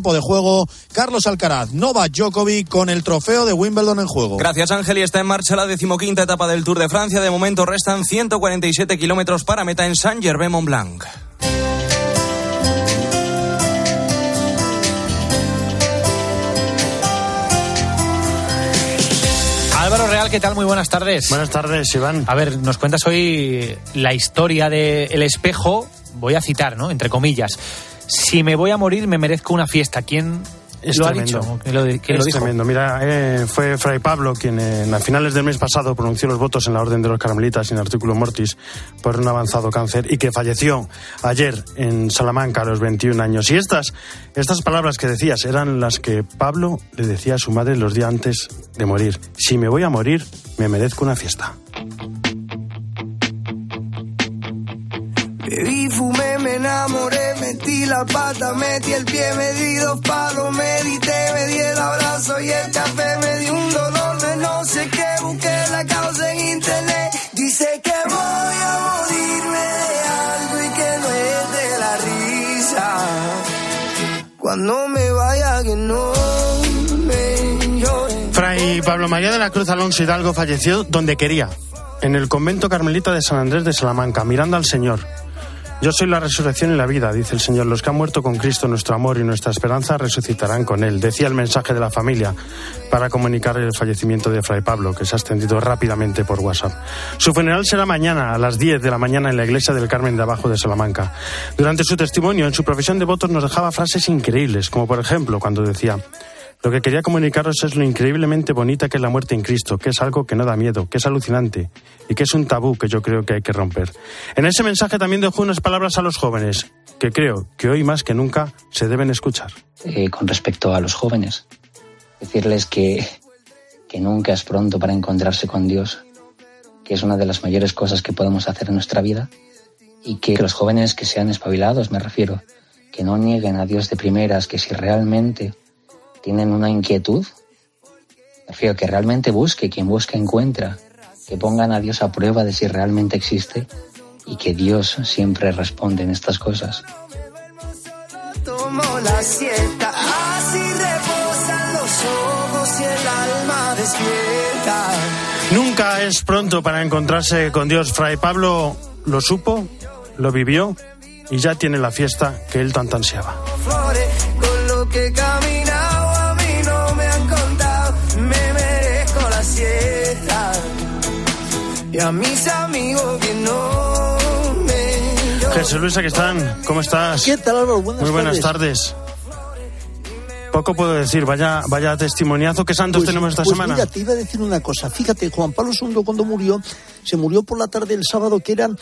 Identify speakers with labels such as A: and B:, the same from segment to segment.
A: de juego Carlos Alcaraz, Novak Djokovic con el trofeo de Wimbledon en juego.
B: Gracias Ángel y está en marcha la decimoquinta etapa del Tour de Francia. De momento restan 147 kilómetros para meta en Saint-Gervais-Mont-Blanc.
C: Álvaro Real, ¿qué tal? Muy buenas tardes.
D: Buenas tardes, Iván.
C: A ver, nos cuentas hoy la historia de El Espejo, voy a citar, ¿no? Entre comillas. Si me voy a morir, me merezco una fiesta. ¿Quién
D: es
C: lo
D: tremendo.
C: ha dicho? ¿Quién lo, quién
D: es
C: lo dijo?
D: tremendo. Mira, eh, fue Fray Pablo quien eh, a finales del mes pasado pronunció los votos en la Orden de los Carmelitas sin artículo mortis por un avanzado cáncer y que falleció ayer en Salamanca a los 21 años. Y estas, estas palabras que decías eran las que Pablo le decía a su madre los días antes de morir. Si me voy a morir, me merezco una fiesta.
E: Bebí, fumé, me enamoré, metí la pata, metí el pie, me di dos palos, medité, me di el abrazo y el café, me di un dolor de no sé qué, busqué la causa en internet. Dice que voy a morirme de algo y que no es de la risa. Cuando me vaya que no me llore.
D: Fray Pablo María de la Cruz Alonso Hidalgo falleció donde quería, en el convento carmelita de San Andrés de Salamanca, mirando al Señor. Yo soy la resurrección y la vida, dice el Señor. Los que han muerto con Cristo, nuestro amor y nuestra esperanza, resucitarán con Él. Decía el mensaje de la familia para comunicar el fallecimiento de Fray Pablo, que se ha extendido rápidamente por WhatsApp. Su funeral será mañana a las 10 de la mañana en la iglesia del Carmen de Abajo de Salamanca. Durante su testimonio en su profesión de votos nos dejaba frases increíbles, como por ejemplo cuando decía. Lo que quería comunicaros es lo increíblemente bonita que es la muerte en Cristo, que es algo que no da miedo, que es alucinante y que es un tabú que yo creo que hay que romper. En ese mensaje también dejó unas palabras a los jóvenes, que creo que hoy más que nunca se deben escuchar.
F: eh, con respecto a los jóvenes. Decirles que, que nunca es pronto para encontrarse con Dios, que es una de las mayores cosas que podemos hacer en nuestra vida, y que los jóvenes que sean espabilados, me refiero, que no nieguen a Dios de primeras, que si realmente tienen una inquietud, refiero que realmente busque, quien busca encuentra, que pongan a Dios a prueba de si realmente existe y que Dios siempre responde en estas cosas.
E: Tomo la así reposan los ojos y el alma despierta.
D: Nunca es pronto para encontrarse con Dios. Fray Pablo lo supo, lo vivió y ya tiene la fiesta que él tanto ansiaba.
E: Flores, con lo que Y a mis amigos que no me.
D: Jesús Luis, aquí están. ¿Cómo estás?
G: ¿Qué tal, Álvaro? Buenas
D: Muy buenas
G: tardes.
D: tardes. Poco puedo decir, vaya, vaya testimoniazo. ¿Qué santos
G: Pues-
D: tenemos esta
G: pues
D: semana?
G: Mira, te iba a decir una cosa. Fíjate, Juan Pablo II cuando murió, se murió por la tarde del sábado, que eran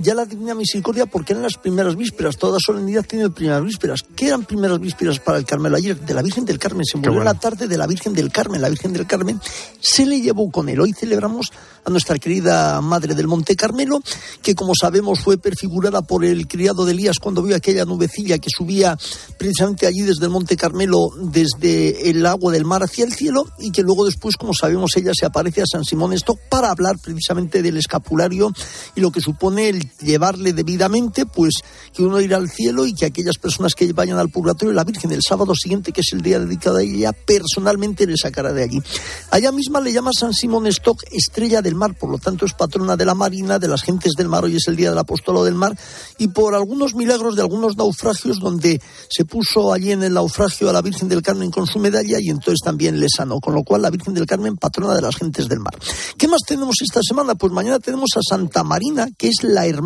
G: ya la Divina Misericordia, porque eran las primeras vísperas. Toda solemnidad tiene primeras vísperas. ¿Qué eran primeras vísperas para el Carmelo? Ayer, de la Virgen del Carmen. Se murió
D: bueno.
G: la tarde de la Virgen del Carmen. La Virgen del Carmen se le llevó con él. Hoy celebramos a nuestra querida Madre del Monte Carmelo, que como sabemos fue perfigurada por el criado de Elías cuando vio aquella nubecilla que subía precisamente allí desde el Monte Carmelo, desde el agua del mar hacia el cielo, y que luego después, como sabemos, ella se aparece a San Simón Stock para hablar precisamente del escapulario y lo que supone el llevarle debidamente, pues que uno irá al cielo y que aquellas personas que vayan al purgatorio, la Virgen el sábado siguiente, que es el día dedicado a ella, personalmente le sacará de allí. Allá misma le llama San Simón Stock estrella del mar, por lo tanto es patrona de la marina, de las gentes del mar, hoy es el día del apostolado del mar, y por algunos milagros de algunos naufragios donde se puso allí en el naufragio a la Virgen del Carmen con su medalla y entonces también le sanó, con lo cual la Virgen del Carmen patrona de las gentes del mar. ¿Qué más tenemos esta semana? Pues mañana tenemos a Santa Marina, que es la hermana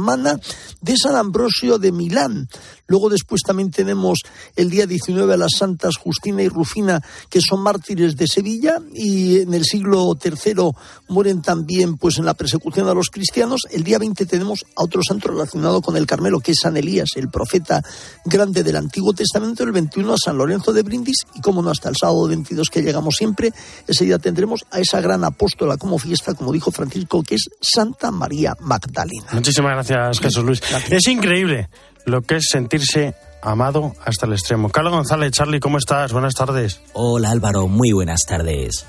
G: de San Ambrosio de Milán. Luego después también tenemos el día 19 a las santas Justina y Rufina, que son mártires de Sevilla y en el siglo III mueren también pues en la persecución a los cristianos. El día 20 tenemos a otro santo relacionado con el Carmelo, que es San Elías, el profeta grande del Antiguo Testamento. El 21 a San Lorenzo de Brindis y como no hasta el sábado 22 que llegamos siempre, ese día tendremos a esa gran apóstola como fiesta, como dijo Francisco, que es Santa María Magdalena.
D: Muchísimas gracias, Jesús Luis. Es increíble lo que es sentirse amado hasta el extremo. Carlos González, Charlie, ¿cómo estás? Buenas tardes.
H: Hola Álvaro, muy buenas tardes.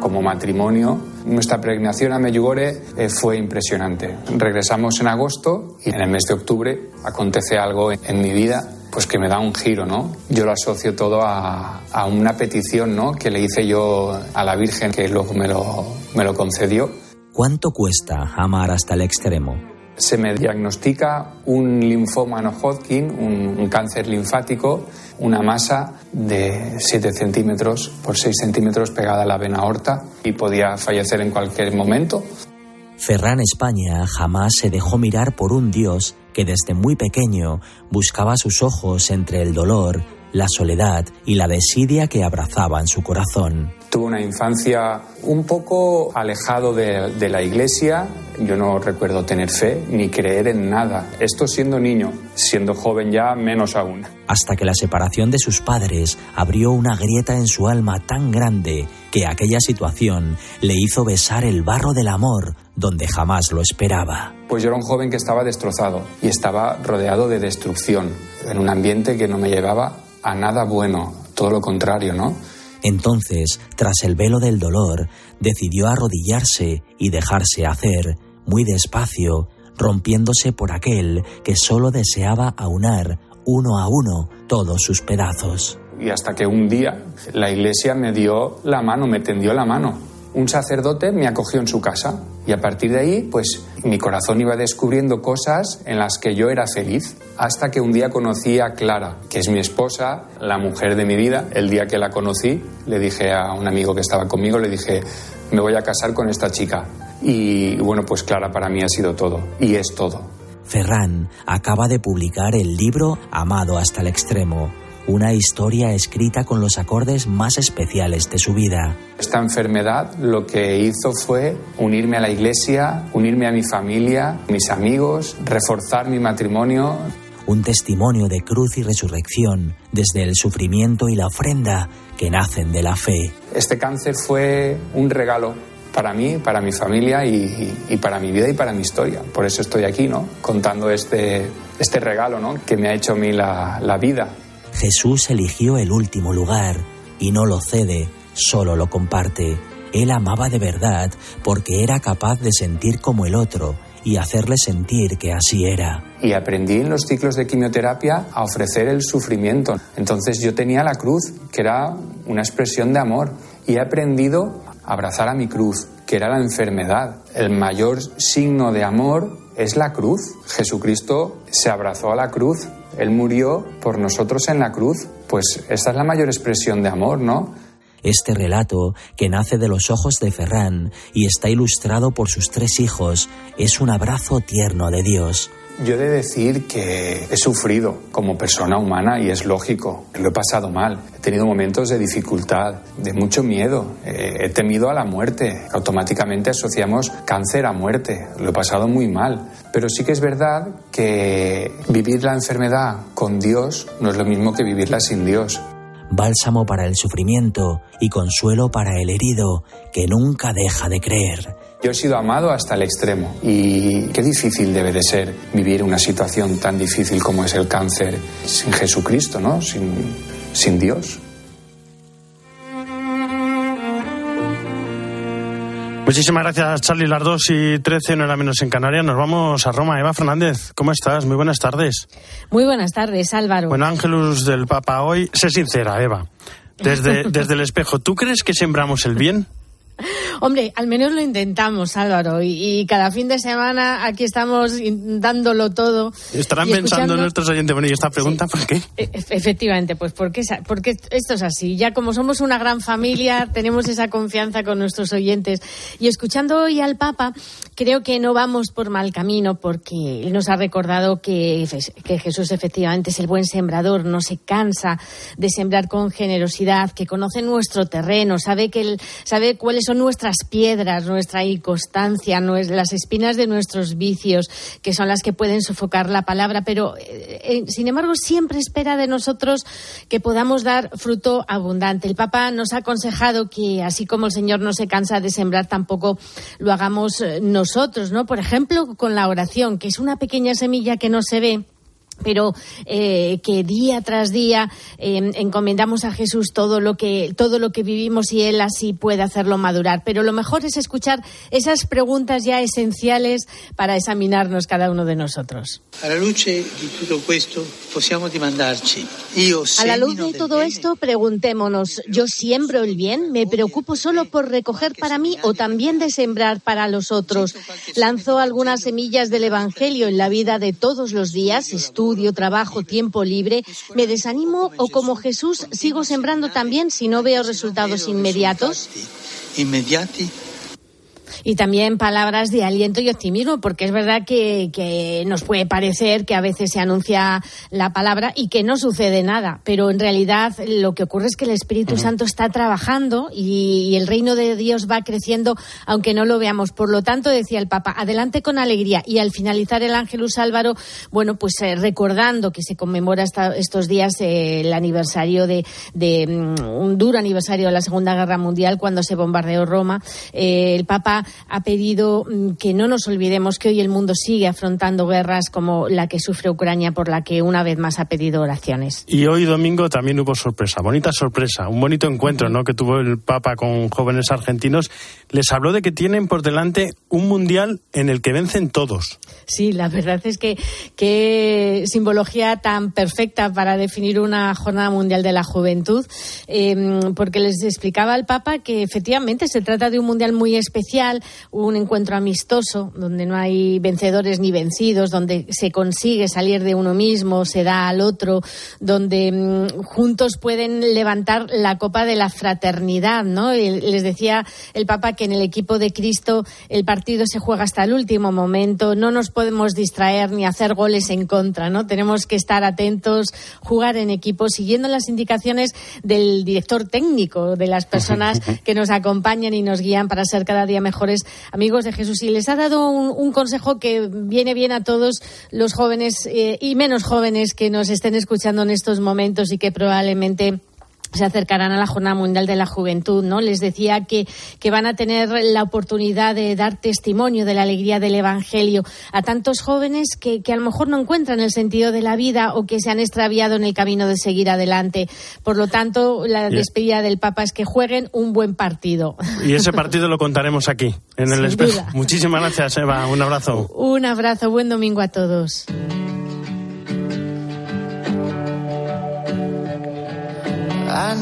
I: Como matrimonio, nuestra pregnación a Medjugorje eh, fue impresionante. Regresamos en agosto y en el mes de octubre acontece algo en, en mi vida pues que me da un giro, ¿no? Yo lo asocio todo a, a una petición, ¿no? Que le hice yo a la Virgen, que luego me lo, me lo concedió.
H: ¿Cuánto cuesta amar hasta el extremo?
I: Se me diagnostica un linfoma no Hodgkin, un, un cáncer linfático, una masa de 7 centímetros por 6 centímetros pegada a la vena aorta y podía fallecer en cualquier momento.
H: Ferran España jamás se dejó mirar por un Dios que desde muy pequeño buscaba sus ojos entre el dolor, la soledad y la desidia que abrazaban su corazón.
I: Tuve una infancia un poco alejado de, de, la iglesia. Yo no recuerdo tener fe ni creer en nada. Esto siendo niño, siendo joven ya menos aún.
H: Hasta que la separación de sus padres abrió una grieta en su alma tan grande que aquella situación le hizo besar el barro del amor donde jamás lo esperaba.
I: Pues yo era un joven que estaba destrozado y estaba rodeado de destrucción, en un ambiente que no me llevaba a nada bueno, todo lo contrario, ¿no?
H: Entonces, tras el velo del dolor, decidió arrodillarse y dejarse hacer, muy despacio, rompiéndose por aquel que solo deseaba aunar uno a uno todos sus pedazos.
I: Y hasta que un día la iglesia me dio la mano, me tendió la mano. Un sacerdote me acogió en su casa y a partir de ahí, pues mi corazón iba descubriendo cosas en las que yo era feliz. Hasta que un día conocí a Clara, que es mi esposa, la mujer de mi vida. El día que la conocí, le dije a un amigo que estaba conmigo, le dije, me voy a casar con esta chica. Y bueno, pues Clara para mí ha sido todo y es todo.
H: Ferran acaba de publicar el libro Amado hasta el extremo, una historia escrita con los acordes más especiales de su vida.
I: Esta enfermedad lo que hizo fue unirme a la iglesia, unirme a mi familia, mis amigos, reforzar mi matrimonio.
H: Un testimonio de cruz y resurrección desde el sufrimiento y la ofrenda que nacen de la fe.
I: Este cáncer fue un regalo para mí, para mi familia y, y, para mi vida y para mi historia. Por eso estoy aquí, ¿no? Contando este, este regalo, ¿no? Que me ha hecho a mí la, la vida.
H: Jesús eligió el último lugar y no lo cede, solo lo comparte. Él amaba de verdad porque era capaz de sentir como el otro y hacerle sentir que así era.
I: Y aprendí en los ciclos de quimioterapia a ofrecer el sufrimiento. Entonces yo tenía la cruz, que era una expresión de amor, y he aprendido a abrazar a mi cruz, que era la enfermedad. El mayor signo de amor es la cruz. Jesucristo se abrazó a la cruz él murió por nosotros en la cruz. Pues esta es la mayor expresión de amor, ¿no?
H: Este relato, que nace de los ojos de Ferran y está ilustrado por sus tres hijos, es un abrazo tierno de Dios.
I: Yo he de decir que he sufrido como persona humana y es lógico. Lo he pasado mal. He tenido momentos de dificultad, de mucho miedo. Eh, he temido a la muerte. Automáticamente asociamos cáncer a muerte. Lo he pasado muy mal. Pero sí que es verdad que vivir la enfermedad con Dios no es lo mismo que vivirla sin Dios.
H: Bálsamo para el sufrimiento y consuelo para el herido que nunca deja de creer.
I: Yo he sido amado hasta el extremo y qué difícil debe de ser vivir una situación tan difícil como es el cáncer sin Jesucristo, ¿no? Sin, sin Dios.
D: Muchísimas gracias, Charlie. Las 2 y 13, no era menos en Canarias. Nos vamos a Roma. Eva Fernández, ¿cómo estás? Muy buenas tardes.
J: Muy buenas tardes, Álvaro.
D: Bueno, Ángelus del Papa hoy. Sé sincera, Eva. Desde, desde el espejo, ¿tú crees que sembramos el bien?
J: Hombre, al menos lo intentamos, Álvaro, y, y, cada fin de semana aquí estamos dándolo todo.
D: Estarán pensando nuestros oyentes, bueno, ¿y esta pregunta sí, por qué?
J: E efectivamente, pues porque, porque esto es así. Ya como somos una gran familia, tenemos esa confianza con nuestros oyentes. Y escuchando hoy al Papa, creo que no vamos por mal camino, porque él nos ha recordado que, que Jesús efectivamente es el buen sembrador, no se cansa de sembrar con generosidad, que conoce nuestro terreno, sabe, que él, sabe cuáles son nuestras piedras, nuestra inconstancia, las espinas de nuestros vicios, que son las que pueden sofocar la palabra, pero eh, eh, sin embargo siempre espera de nosotros que podamos dar fruto abundante. El Papa nos ha aconsejado que así como el Señor no se cansa de sembrar, tampoco lo hagamos nosotros, ¿no? Por ejemplo, con la oración, que es una pequeña semilla que no se ve pero eh, que día tras día eh, encomendamos a Jesús todo lo que todo lo que vivimos y él así puede hacerlo madurar. Pero lo mejor es escuchar esas preguntas ya esenciales para examinarnos cada uno de nosotros.
K: A la luz de todo esto, podemos demandarci.
L: A la luz de todo esto, preguntémonos, ¿yo siembro el bien? ¿Me preocupo solo por recoger para mí o también de sembrar para los otros? ¿Lanzo algunas semillas del Evangelio en la vida de todos los días? estudio, trabajo, tiempo libre, me desanimo o como Jesús sigo sembrando también si no veo resultados inmediatos?
J: Y también palabras de aliento y optimismo, porque es verdad que, que, nos puede parecer que a veces se anuncia la palabra y que no sucede nada, pero en realidad lo que ocurre es que el Espíritu Santo está trabajando y, el reino de Dios va creciendo, aunque no lo veamos. Por lo tanto, decía el Papa, adelante con alegría y al finalizar el Ángelus Álvaro, bueno, pues eh, recordando que se conmemora estos días eh, el aniversario de, de mm, un duro aniversario de la Segunda Guerra Mundial cuando se bombardeó Roma, eh, el Papa ha pedido mm, que no nos olvidemos que hoy el mundo sigue afrontando guerras como la que sufre Ucrania, por la que una vez más ha pedido oraciones.
D: Y hoy domingo también hubo sorpresa, bonita sorpresa, un bonito encuentro ¿no? que tuvo el Papa con jóvenes argentinos. Les habló de que tienen por delante un mundial en el que vencen todos.
J: Sí, la verdad es que qué simbología tan perfecta para definir una jornada mundial de la juventud, em, porque les explicaba al Papa que efectivamente se trata de un mundial muy especial un encuentro amistoso donde no hay vencedores ni vencidos, donde se consigue salir de uno mismo, se da al otro, donde mm, juntos pueden levantar la copa de la fraternidad, ¿no? les decía el Papa que en el equipo de Cristo el partido se juega hasta el último momento, no nos podemos distraer ni hacer goles en contra, ¿no? Tenemos que estar atentos, jugar en equipo, siguiendo las indicaciones del director técnico, de las personas que nos acompañan y nos guían para ser cada día mejor amigos de Jesús. Y les ha dado un, consejo que viene bien a todos los jóvenes eh, y menos jóvenes que nos estén escuchando en estos momentos y que probablemente se acercarán a la Jornada Mundial de la Juventud, ¿no? Les decía que, que, van a tener la oportunidad de dar testimonio de la alegría del Evangelio a tantos jóvenes que, que, a lo mejor no encuentran el sentido de la vida o que se han extraviado en el camino de seguir adelante. Por lo tanto, la despedida del Papa es que jueguen un buen partido.
D: Y ese partido lo contaremos aquí, en el espejo. Muchísimas gracias, Eva. Un abrazo.
J: Un abrazo. Buen domingo a todos.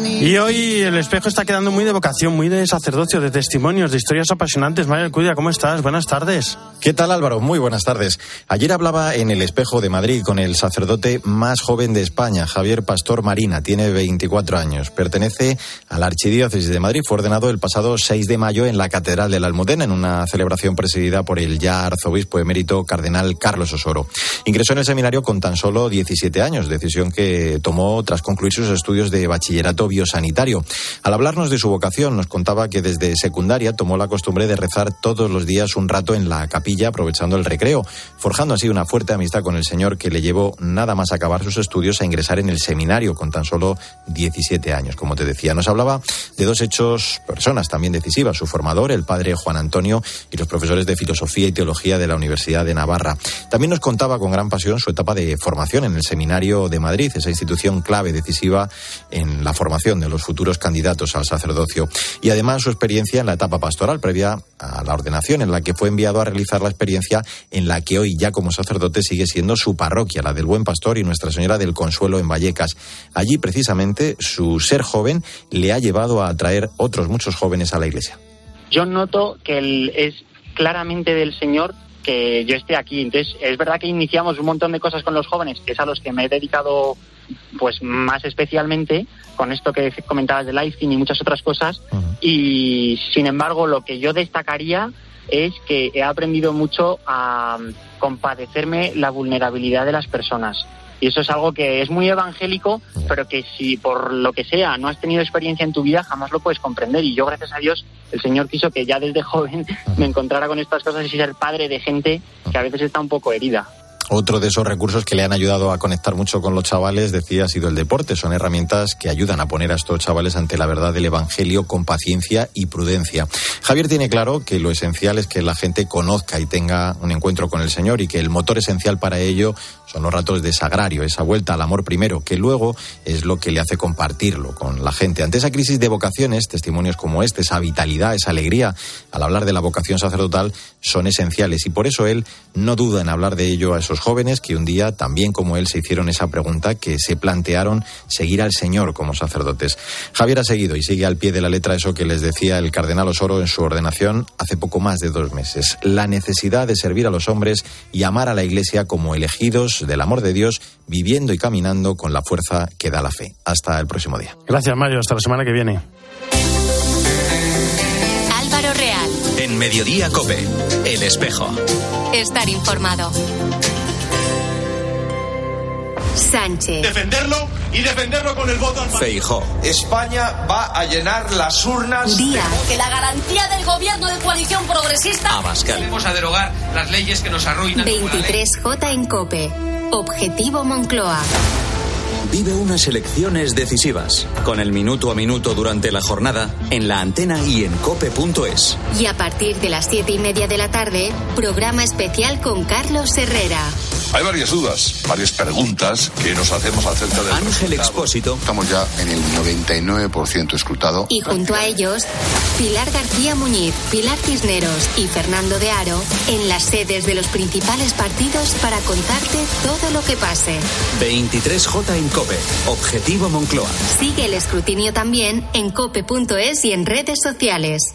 D: Y hoy el espejo está quedando muy de vocación, muy de sacerdocio, de testimonios, de historias apasionantes. María Cuida, ¿cómo estás? Buenas tardes.
M: ¿Qué tal Álvaro? Muy buenas tardes. Ayer hablaba en el espejo de Madrid con el sacerdote más joven de España, Javier Pastor Marina. Tiene 24 años. Pertenece a la Archidiócesis de Madrid. Fue ordenado el pasado 6 de mayo en la Catedral de la Almudena en una celebración presidida por el ya arzobispo emérito cardenal Carlos Osoro. Ingresó en el seminario con tan solo 17 años, decisión que tomó tras concluir sus estudios de bachiller biosanitario. Al hablarnos de su vocación, nos contaba que desde secundaria tomó la costumbre de rezar todos los días un rato en la capilla, aprovechando el recreo, forjando así una fuerte amistad con el Señor que le llevó nada más acabar sus estudios a ingresar en el seminario con tan solo 17 años. Como te decía, nos hablaba de dos hechos, personas también decisivas, su formador, el padre Juan Antonio, y los profesores de filosofía y teología de la Universidad de Navarra. También nos contaba con gran pasión su etapa de formación en el Seminario de Madrid, esa institución clave decisiva en la formación de los futuros candidatos al sacerdocio y además su experiencia en la etapa pastoral previa a la ordenación, en la que fue enviado a realizar la experiencia en la que hoy ya como sacerdote sigue siendo su parroquia, la del Buen Pastor y Nuestra Señora del Consuelo en Vallecas. Allí precisamente su ser joven le ha llevado a atraer otros muchos jóvenes a la iglesia.
N: Yo noto que es claramente del Señor que yo esté aquí. Entonces, es verdad que iniciamos un montón de cosas con los jóvenes, que es a los que me he dedicado pues más especialmente con esto que comentabas del Life y muchas otras cosas. Y sin embargo, lo que yo destacaría es que he aprendido mucho a compadecerme la vulnerabilidad de las personas. Y eso es algo que es muy evangélico, pero que si por lo que sea no has tenido experiencia en tu vida, jamás lo puedes comprender. Y yo, gracias a Dios, el Señor quiso que ya desde joven me encontrara con estas cosas y ser padre de gente que a veces está un poco herida.
M: Otro de esos recursos que le han ayudado a conectar mucho con los chavales, decía, ha sido el deporte. Son herramientas que ayudan a poner a estos chavales ante la verdad del Evangelio con paciencia y prudencia. Javier tiene claro que lo esencial es que la gente conozca y tenga un encuentro con el Señor y que el motor esencial para ello son los ratos de sagrario, esa vuelta al amor primero, que luego es lo que le hace compartirlo con la gente. Ante esa crisis de vocaciones, testimonios como este, esa vitalidad, esa alegría al hablar de la vocación sacerdotal son esenciales y por eso él no duda en hablar de ello a esos jóvenes que un día, también como él, se hicieron esa pregunta, que se plantearon seguir al Señor como sacerdotes. Javier ha seguido y sigue al pie de la letra eso que les decía el cardenal Osoro en su ordenación hace poco más de dos meses. La necesidad de servir a los hombres y amar a la Iglesia como elegidos del amor de Dios, viviendo y caminando con la fuerza que da la fe. Hasta el próximo día.
D: Gracias, Mario. Hasta la semana que viene.
O: Álvaro Real.
P: En Mediodía Cope, El Espejo.
O: Estar informado. Sánchez.
Q: Defenderlo y defenderlo con el voto al
P: Feijó.
Q: España va a llenar las urnas.
O: Díaz.
R: Que la garantía del gobierno de coalición progresista.
P: Abascal.
Q: Vamos a derogar las leyes que nos arruinan.
O: 23J en Cope. Objetivo Moncloa.
P: Vive unas elecciones decisivas, con el minuto a minuto durante la jornada, en la antena y en cope.es.
O: Y a partir de las siete y media de la tarde, programa especial con Carlos Herrera.
S: Hay varias dudas, varias preguntas que nos hacemos acerca del
P: Ángel
S: resultado.
P: Expósito.
T: Estamos ya en el 99% escrutado.
O: Y junto a ellos, Pilar García Muñiz, Pilar Cisneros y Fernando de Aro en las sedes de los principales partidos para contarte todo lo que pase.
P: 23J en Cope. Objetivo Moncloa.
O: Sigue el escrutinio también en cope.es y en redes sociales.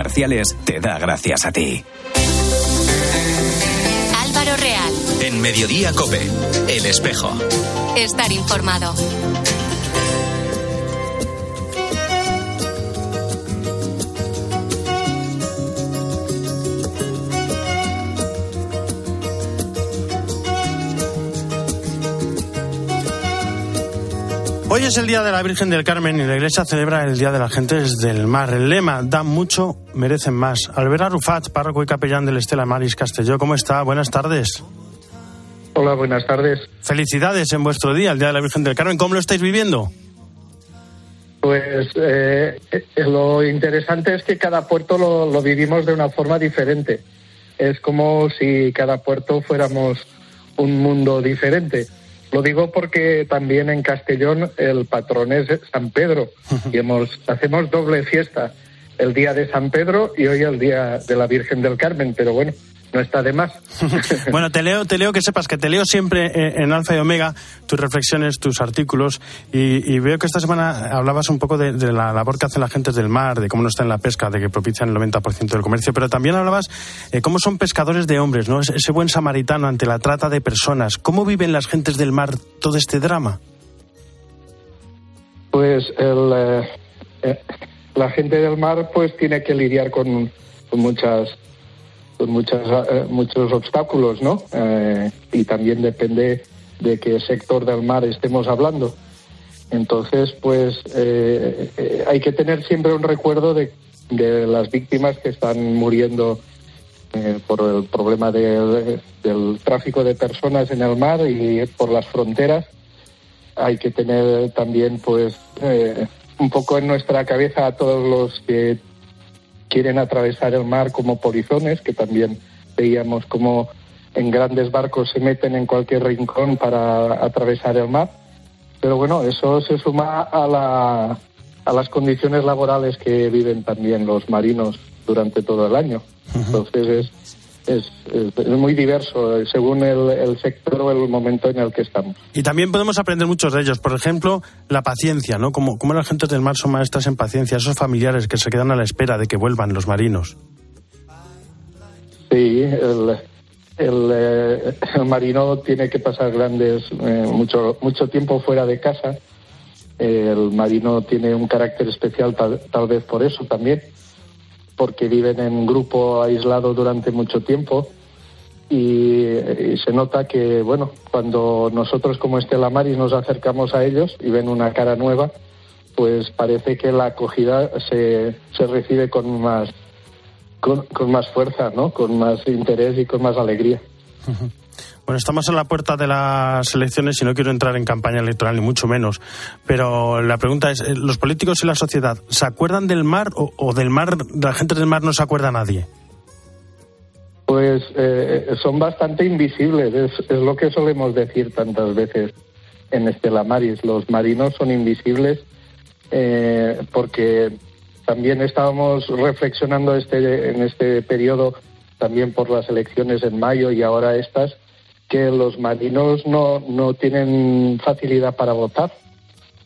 U: te da gracias a ti.
O: Álvaro Real.
P: En Mediodía Cope. El Espejo.
O: Estar informado.
D: Hoy es el Día de la Virgen del Carmen y la Iglesia celebra el Día de las Gentes del Mar. El lema, dan mucho, merecen más. Albera Rufat, párroco y capellán del Estela Maris Castelló, ¿cómo está? Buenas tardes.
V: Hola, buenas tardes.
D: Felicidades en vuestro día, el Día de la Virgen del Carmen. ¿Cómo lo estáis viviendo?
V: Pues eh, eh, lo interesante es que cada puerto lo, lo vivimos de una forma diferente. Es como si cada puerto fuéramos un mundo diferente. Lo digo porque también en Castellón el patrón es San Pedro y hemos, hacemos doble fiesta, el día de San Pedro y hoy el día de la Virgen del Carmen, pero bueno, no está de más.
D: bueno, te leo, te leo que sepas que te leo siempre eh, en Alfa y Omega tus reflexiones, tus artículos y, y veo que esta semana hablabas un poco de, de, la labor que hacen las gentes del mar, de cómo no está en la pesca, de que propician el 90% del comercio, pero también hablabas eh, cómo son pescadores de hombres, ¿no? Ese, ese buen samaritano ante la trata de personas. ¿Cómo viven las gentes del mar todo este drama?
V: Pues el, eh, eh, la gente del mar pues tiene que lidiar con, con muchas con muchas, eh, muchos obstáculos, ¿no? Eh, y también depende de qué sector del mar estemos hablando. Entonces, pues eh, eh, hay que tener siempre un recuerdo de, de las víctimas que están muriendo eh, por el problema de, de, del tráfico de personas en el mar y por las fronteras. Hay que tener también, pues, un poco en nuestra cabeza a todos los que quieren atravesar el mar como polizones, que también veíamos como en grandes barcos se meten en cualquier rincón para atravesar el mar. Pero bueno, eso se suma a, la, a las condiciones laborales que viven también los marinos durante todo el año. Entonces es, es, es, es, muy diverso según el, el, sector o el momento en el que estamos.
D: Y también podemos aprender muchos de ellos. Por ejemplo, la paciencia, ¿no? Como, como las gentes del mar son maestras en paciencia, esos familiares que se quedan a la espera de que vuelvan los marinos.
V: Sí, el, el, eh, el marino tiene que pasar grandes, eh, mucho, mucho tiempo fuera de casa. el marino tiene un carácter especial tal, tal vez por eso también, porque viven en grupo aislado durante mucho tiempo y, se nota que, bueno, cuando nosotros como Estela Maris nos acercamos a ellos y ven una cara nueva, pues parece que la acogida se, se recibe con más, con, con más fuerza, ¿no? Con más interés y con más alegría.
D: Bueno, estamos en la puerta de las elecciones y no quiero entrar en campaña electoral, ni mucho menos. Pero la pregunta es, eh, ¿los políticos y la sociedad se acuerdan del mar o, del mar, de la gente del mar no se acuerda nadie?
V: Pues eh, son bastante invisibles, es, es lo que solemos decir tantas veces en Estela Maris. Los marinos son invisibles eh, porque también estábamos reflexionando este, en este periodo, también por las elecciones en mayo y ahora estas, que los marinos no, no tienen facilidad para votar.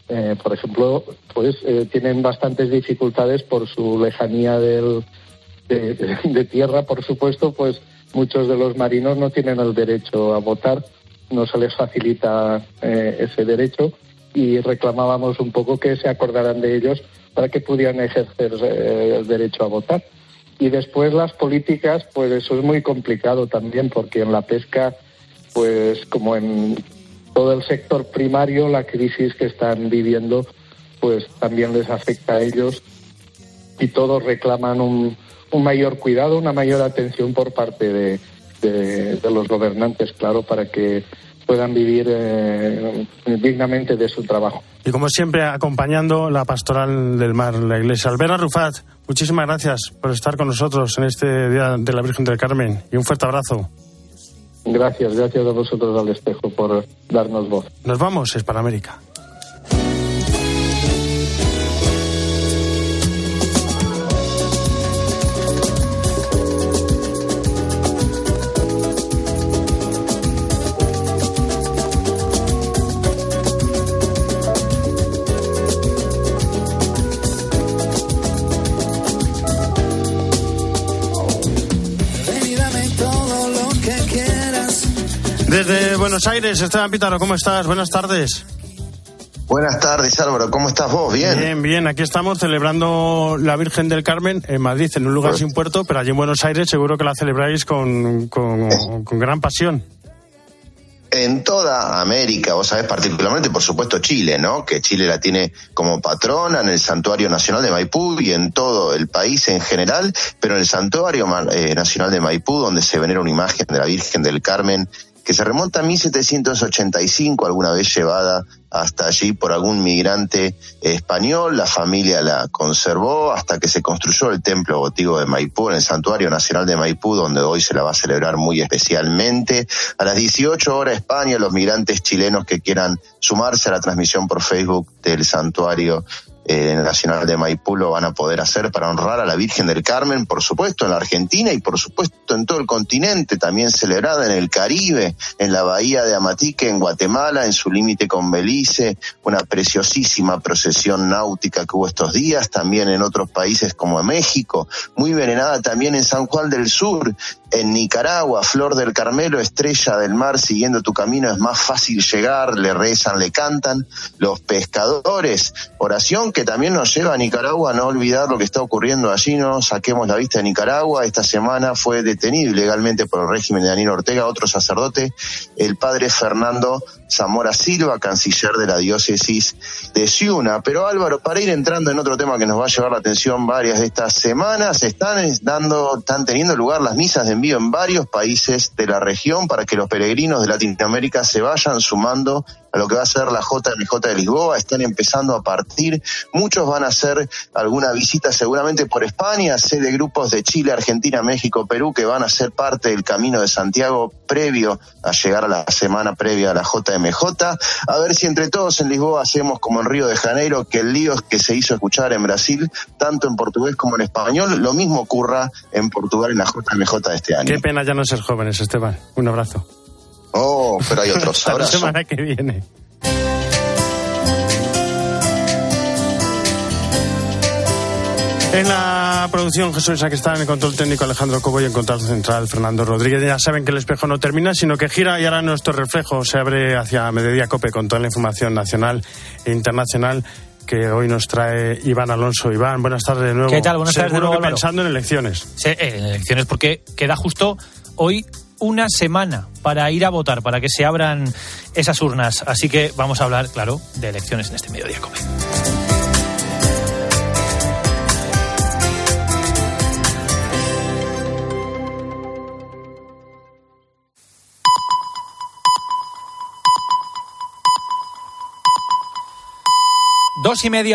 V: Eh, por ejemplo, pues eh, tienen bastantes dificultades por su lejanía del, de, tierra, por supuesto, pues muchos de los marinos no tienen el derecho a votar, no se les facilita eh, ese derecho y reclamábamos un poco que se acordaran de ellos para que pudieran ejercer el derecho a votar. Y después las políticas, pues eso es muy complicado también, porque en la pesca, pues como en todo el sector primario, la crisis que están viviendo, pues también les afecta a ellos y todos reclaman un, un mayor cuidado, una mayor atención por parte de, los gobernantes, claro, para que puedan vivir eh, dignamente de su trabajo.
D: Y como siempre, acompañando la pastoral del mar, la iglesia. Albera Rufat, muchísimas gracias por estar con nosotros en este Día de la Virgen del Carmen y un fuerte abrazo.
V: Gracias, gracias a vosotros al espejo por darnos voz.
D: Nos vamos, es América. Desde Buenos Aires, Esteban Pítaro, ¿cómo estás? Buenas tardes.
W: Buenas tardes, Álvaro. ¿Cómo estás vos? Bien.
D: Bien, bien. Aquí estamos celebrando la Virgen del Carmen en Madrid, en un lugar
W: Pues-
D: sin puerto, pero allí en Buenos Aires seguro que la celebráis con, con- con gran pasión.
W: En toda América, vos sabés, particularmente, por supuesto, Chile, ¿no? Que Chile la tiene como patrona en el Santuario Nacional de Maipú y en todo el país en general, pero en el Santuario eh, Nacional de Maipú, donde se venera una imagen de la Virgen del Carmen que se remonta a 1785, alguna vez llevada hasta allí por algún migrante español. La familia la conservó hasta que se construyó el templo votivo de Maipú en el Santuario Nacional de Maipú, donde hoy se la va a celebrar muy especialmente. A las 18 horas España, los migrantes chilenos que quieran sumarse a la transmisión por Facebook del Santuario eh, Nacional de Maipú lo van a poder hacer para honrar a la Virgen del Carmen, por supuesto en la Argentina y por supuesto en todo el continente, también celebrada en el Caribe, en la bahía de Amatique, en Guatemala, en su límite con Belice, una preciosísima procesión náutica que hubo estos días, también en otros países como en México, muy venerada también en San Juan del Sur, en Nicaragua, Flor del Carmelo, estrella del mar, siguiendo tu camino es más fácil llegar, le rezan, le cantan los pescadores, oración que también nos lleva a Nicaragua a no olvidar lo que está ocurriendo allí, no saquemos la vista de Nicaragua, esta semana fue detenido ilegalmente por el régimen de Daniel Ortega, otro sacerdote, el padre Fernando Zamora Silva, canciller de la diócesis de Ciuna. Pero Álvaro, para ir entrando en otro tema que nos va a llevar la atención varias de estas semanas, están es- dando, están teniendo lugar las misas de envío en varios países de la región para que los peregrinos de Latinoamérica se vayan sumando a lo que va a ser la JMJ de Lisboa, están empezando a partir, muchos van a hacer alguna visita seguramente por España, sé de grupos de Chile, Argentina, México, Perú que van a ser parte del camino de Santiago previo a llegar a la semana previa a la JMJ, a ver si entre todos en Lisboa hacemos como en Río de Janeiro, que el lío que se hizo escuchar en Brasil, tanto en portugués como en español, lo mismo ocurra en Portugal en la JMJ de este año.
D: Qué pena ya no ser jóvenes, Esteban. Un abrazo.
W: Oh, pero hay otros.
D: Hasta la semana que viene. En la la producción Jesús Sacristán, en el control técnico Alejandro Cobo y en control central Fernando Rodríguez. Ya saben que el espejo no termina, sino que gira y ahora nuestro reflejo se abre hacia Mediodía Cope con toda la información nacional e internacional que hoy nos trae Iván Alonso. Iván, buenas tardes de nuevo.
C: ¿Qué tal? Buenas tardes de
D: Seguro
C: nuevo,
D: que pensando en elecciones.
C: Sí, eh, en elecciones porque queda justo hoy una semana para ir a votar, para que se abran esas urnas. Así que vamos a hablar, claro, de elecciones en este mediodía. Come. Dos y media.